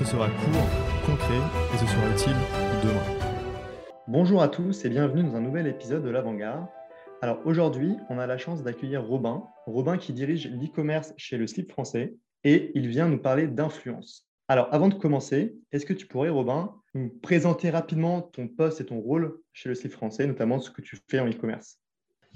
Ce sera court, concret et ce sera utile demain. Bonjour à tous et bienvenue dans un nouvel épisode de l'Avant-Garde. Alors aujourd'hui, on a la chance d'accueillir Robin, Robin qui dirige l'e-commerce chez le Slip français et il vient nous parler d'influence. Alors avant de commencer, est-ce que tu pourrais, Robin, nous présenter rapidement ton poste et ton rôle chez le Slip français, notamment ce que tu fais en e-commerce?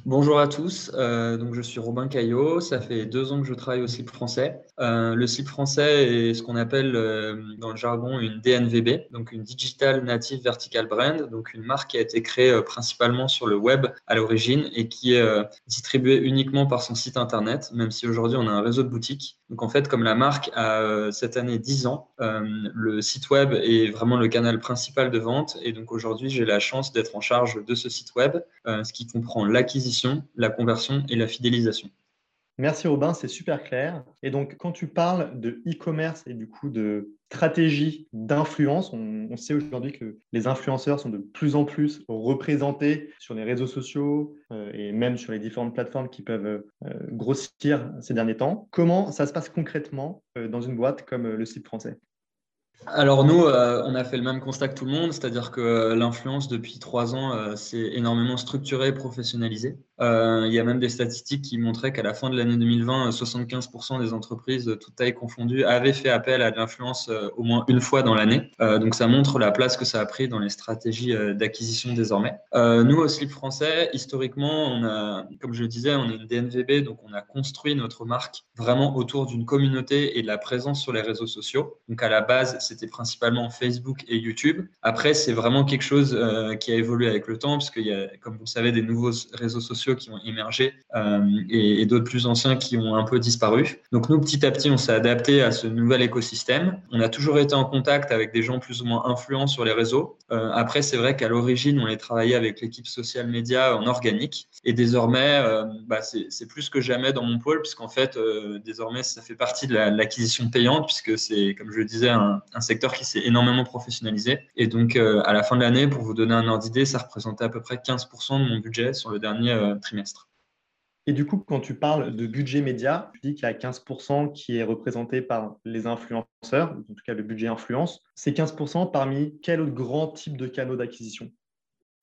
Bonjour à tous, euh, donc je suis Robin Caillot, ça fait deux ans que je travaille au slip français. Euh, le slip français est ce qu'on appelle euh, dans le jargon une DNVB, donc une Digital Native Vertical Brand, donc une marque qui a été créée principalement sur le web à l'origine et qui est distribuée uniquement par son site internet, même si aujourd'hui on a un réseau de boutiques. Donc en fait, comme la marque a euh, cette année 10 ans, le site web est vraiment le canal principal de vente et donc aujourd'hui j'ai la chance d'être en charge de ce site web, ce qui comprend l'acquisition, la conversion et la fidélisation. Merci Robin, c'est super clair. Et donc, quand tu parles de e-commerce et du coup de stratégie d'influence, on, sait aujourd'hui que les influenceurs sont de plus en plus représentés sur les réseaux sociaux euh, et même sur les différentes plateformes qui peuvent euh, grossir ces derniers temps. Comment ça se passe concrètement euh, dans une boîte comme le site français? Alors nous, on a fait le même constat que tout le monde, c'est-à-dire que l'influence depuis trois ans s'est énormément structurée et professionnalisée. Euh, il y a même des statistiques qui montraient qu'à la fin de l'année 2020, 75% des entreprises, de toute taille confondue, avaient fait appel à de l'influence au moins une fois dans l'année. donc ça montre la place que ça a pris dans les stratégies d'acquisition désormais. nous, au Slip français, historiquement, comme je le disais, on est une DNVB, donc on a construit notre marque vraiment autour d'une communauté et de la présence sur les réseaux sociaux. Donc à la base, c'était principalement Facebook et YouTube. Après, c'est vraiment quelque chose euh, qui a évolué avec le temps, parce qu'il y a, comme vous le savez, des nouveaux réseaux sociaux qui ont émergé euh, et, d'autres plus anciens qui ont un peu disparu. Donc nous, petit à petit, on s'est adapté à ce nouvel écosystème. On a toujours été en contact avec des gens plus ou moins influents sur les réseaux. Euh, après, c'est vrai qu'à l'origine, on est travaillé avec l'équipe social média en organique. Et désormais, euh, bah, c'est plus que jamais dans mon pôle, puisqu'en fait, désormais, ça fait partie de l'acquisition payante, puisque c'est, comme je le disais, un, secteur qui s'est énormément professionnalisé. Et donc, à la fin de l'année, pour vous donner un ordre d'idée, ça représentait à peu près 15% de mon budget sur le dernier trimestre. Et du coup, quand tu parles de budget média, tu dis qu'il y a 15% qui est représenté par les influenceurs, en tout cas le budget influence. C'est 15% parmi quel autre grand type de canaux d'acquisition?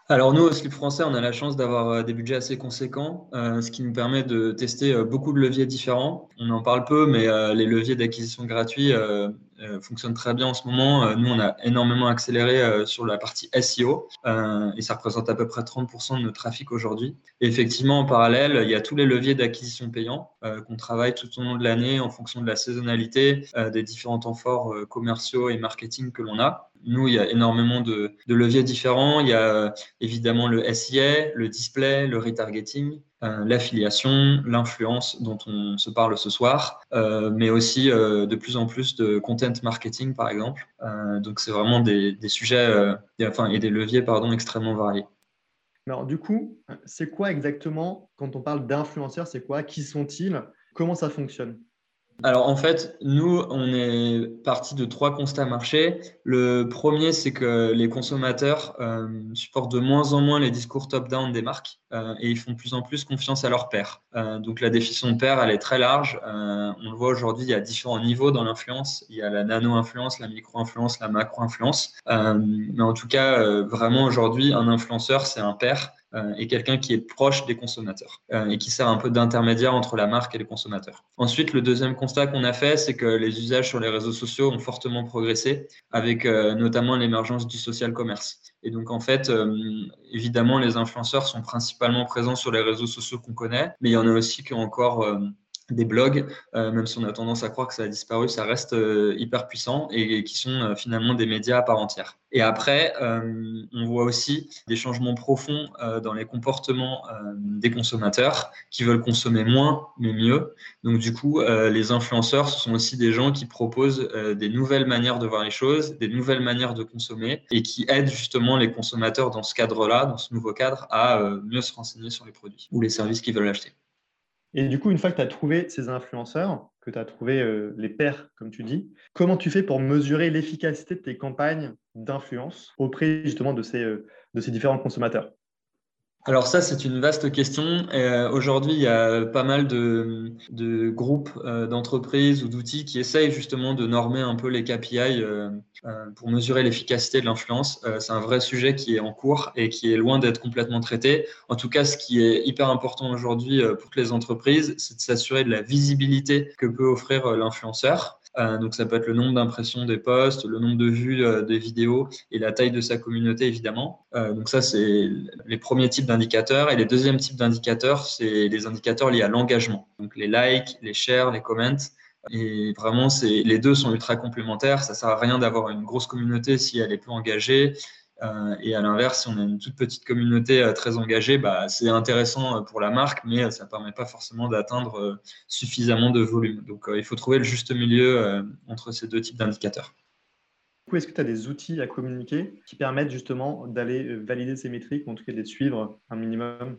Alors nous, au Slip français, on a la chance d'avoir euh, des budgets assez conséquents, euh, ce qui nous permet de tester euh, beaucoup de leviers différents. On en parle peu, mais euh, les leviers d'acquisition gratuits euh, euh, fonctionnent très bien en ce moment. nous, on a énormément accéléré sur la partie SEO et ça représente à peu près 30% de notre trafic aujourd'hui. Et effectivement, en parallèle, il y a tous les leviers d'acquisition payants qu'on travaille tout au long de l'année en fonction de la saisonnalité, des différents temps forts commerciaux et marketing que l'on a. Nous, il y a énormément de, de, leviers différents. Il y a évidemment le SIA, le display, le retargeting, euh, l'affiliation, l'influence dont on se parle ce soir, euh, mais aussi euh, de plus en plus de content marketing, par exemple. Donc, c'est vraiment des, des sujets euh, enfin, et des leviers pardon, extrêmement variés. Alors, du coup, c'est quoi exactement, quand on parle d'influenceurs, c'est quoi? Qui sont-ils? Comment ça fonctionne? Alors en fait, nous, on est parti de trois constats marchés. Le premier, c'est que les consommateurs euh, supportent de moins en moins les discours top-down des marques euh, et ils font de plus en plus confiance à leur père. Euh, donc la définition de père, elle est très large. On le voit aujourd'hui, il y a différents niveaux dans l'influence. Il y a la nano-influence, la micro-influence, la macro-influence. Mais en tout cas, vraiment aujourd'hui, un influenceur, c'est un père et quelqu'un qui est proche des consommateurs euh, et qui sert un peu d'intermédiaire entre la marque et les consommateurs. Ensuite, le deuxième constat qu'on a fait, c'est que les usages sur les réseaux sociaux ont fortement progressé avec euh, notamment l'émergence du social commerce. Et donc, en fait, euh, évidemment, les influenceurs sont principalement présents sur les réseaux sociaux qu'on connaît, mais il y en a aussi qui ont encore des blogs, même si on a tendance à croire que ça a disparu, ça reste hyper puissant et, qui sont finalement des médias à part entière. Et après, on voit aussi des changements profonds dans les comportements des consommateurs qui veulent consommer moins mais mieux. Donc du coup, les influenceurs, ce sont aussi des gens qui proposent des nouvelles manières de voir les choses, des nouvelles manières de consommer et qui aident justement les consommateurs dans ce cadre-là, dans ce nouveau cadre, à mieux se renseigner sur les produits ou les services qu'ils veulent acheter. Et du coup, une fois que tu as trouvé ces influenceurs, que tu as trouvé euh, les pairs, comme tu dis, comment tu fais pour mesurer l'efficacité de tes campagnes d'influence auprès justement de ces, euh, de ces différents consommateurs? Alors ça, c'est une vaste question. Euh, Aujourd'hui, il y a pas mal de, groupes euh, d'entreprises ou d'outils qui essayent justement de normer un peu les KPI euh, euh, pour mesurer l'efficacité de l'influence. C'est un vrai sujet qui est en cours et qui est loin d'être complètement traité. En tout cas, ce qui est hyper important aujourd'hui pour toutes les entreprises, c'est de s'assurer de la visibilité que peut offrir l'influenceur. Euh, donc ça peut être le nombre d'impressions des posts, le nombre de vues euh, des vidéos et la taille de sa communauté évidemment. Euh, donc ça c'est les premiers types d'indicateurs et les deuxièmes types d'indicateurs c'est les indicateurs liés à l'engagement. Donc les likes, les shares, les comments. Et vraiment, les deux sont ultra complémentaires. Ça sert à rien d'avoir une grosse communauté si elle est peu engagée. Euh, et à l'inverse, si on a une toute petite communauté euh, très engagée, bah, c'est intéressant euh, pour la marque, mais ça ne permet pas forcément d'atteindre suffisamment de volume. Donc il faut trouver le juste milieu entre ces deux types d'indicateurs. Est-ce que tu as des outils à communiquer qui permettent justement d'aller valider ces métriques, ou en tout cas de les suivre un minimum?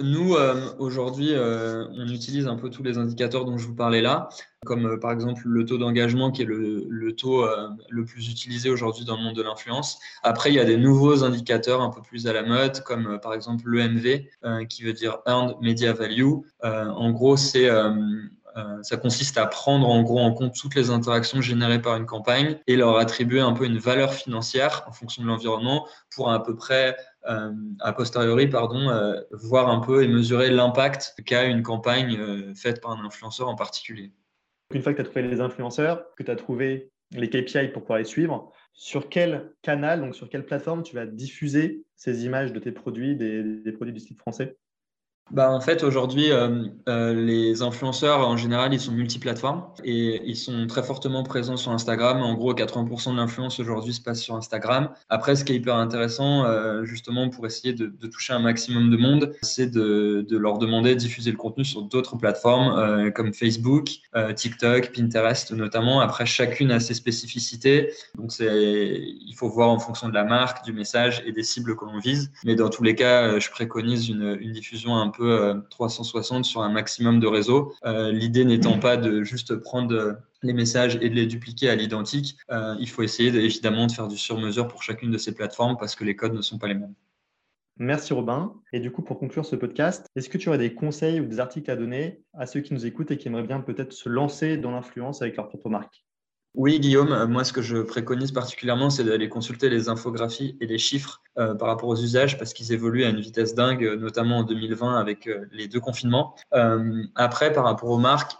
Nous, euh, aujourd'hui, euh, on utilise un peu tous les indicateurs dont je vous parlais là, comme euh, par exemple le taux d'engagement qui est le, le taux le plus utilisé aujourd'hui dans le monde de l'influence. Après, il y a des nouveaux indicateurs un peu plus à la mode, comme par exemple l'EMV, qui veut dire Earned Media Value. en gros, c'est ça consiste à prendre en gros en compte toutes les interactions générées par une campagne et leur attribuer un peu une valeur financière en fonction de l'environnement pour à peu près euh, a posteriori, pardon, euh, voir un peu et mesurer l'impact qu'a une campagne euh, faite par un influenceur en particulier. Une fois que tu as trouvé les influenceurs, que tu as trouvé les KPI pour pouvoir les suivre, sur quel canal, donc sur quelle plateforme tu vas diffuser ces images de tes produits, des, des produits du site français? Bah, en fait, aujourd'hui, euh, euh, les influenceurs, en général, ils sont multiplateformes et ils sont très fortement présents sur Instagram. En gros, 80% de l'influence aujourd'hui se passe sur Instagram. Après, ce qui est hyper intéressant, euh, justement, pour essayer de, toucher un maximum de monde, c'est de, leur demander de diffuser le contenu sur d'autres plateformes comme Facebook, TikTok, Pinterest notamment. Après, chacune a ses spécificités. Donc, il faut voir en fonction de la marque, du message et des cibles que l'on vise. Mais dans tous les cas, je préconise une diffusion un peu 360 euh, sur un maximum de réseaux. Euh, l'idée n'étant pas de juste prendre les messages et de les dupliquer à l'identique. Euh, il faut essayer évidemment de faire du sur-mesure pour chacune de ces plateformes parce que les codes ne sont pas les mêmes. Merci Robin. Et du coup, pour conclure ce podcast, est-ce que tu aurais des conseils ou des articles à donner à ceux qui nous écoutent et qui aimeraient bien peut-être se lancer dans l'influence avec leur propre marque? Oui, Guillaume, euh, moi ce que je préconise particulièrement, c'est d'aller consulter les infographies et les chiffres euh, par rapport aux usages parce qu'ils évoluent à une vitesse dingue, euh, notamment en 2020 avec les deux confinements. après, par rapport aux marques,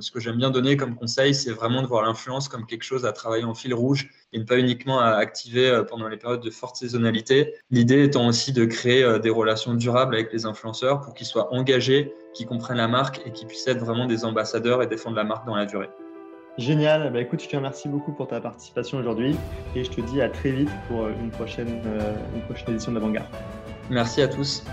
ce que j'aime bien donner comme conseil, c'est vraiment de voir l'influence comme quelque chose à travailler en fil rouge et ne pas uniquement à activer pendant les périodes de forte saisonnalité. L'idée étant aussi de créer des relations durables avec les influenceurs pour qu'ils soient engagés, qu'ils comprennent la marque et qu'ils puissent être vraiment des ambassadeurs et défendre la marque dans la durée. Génial. Bah, écoute, je te remercie beaucoup pour ta participation aujourd'hui et je te dis à très vite pour une prochaine, euh, une prochaine édition de l'Avant-Garde. Merci à tous.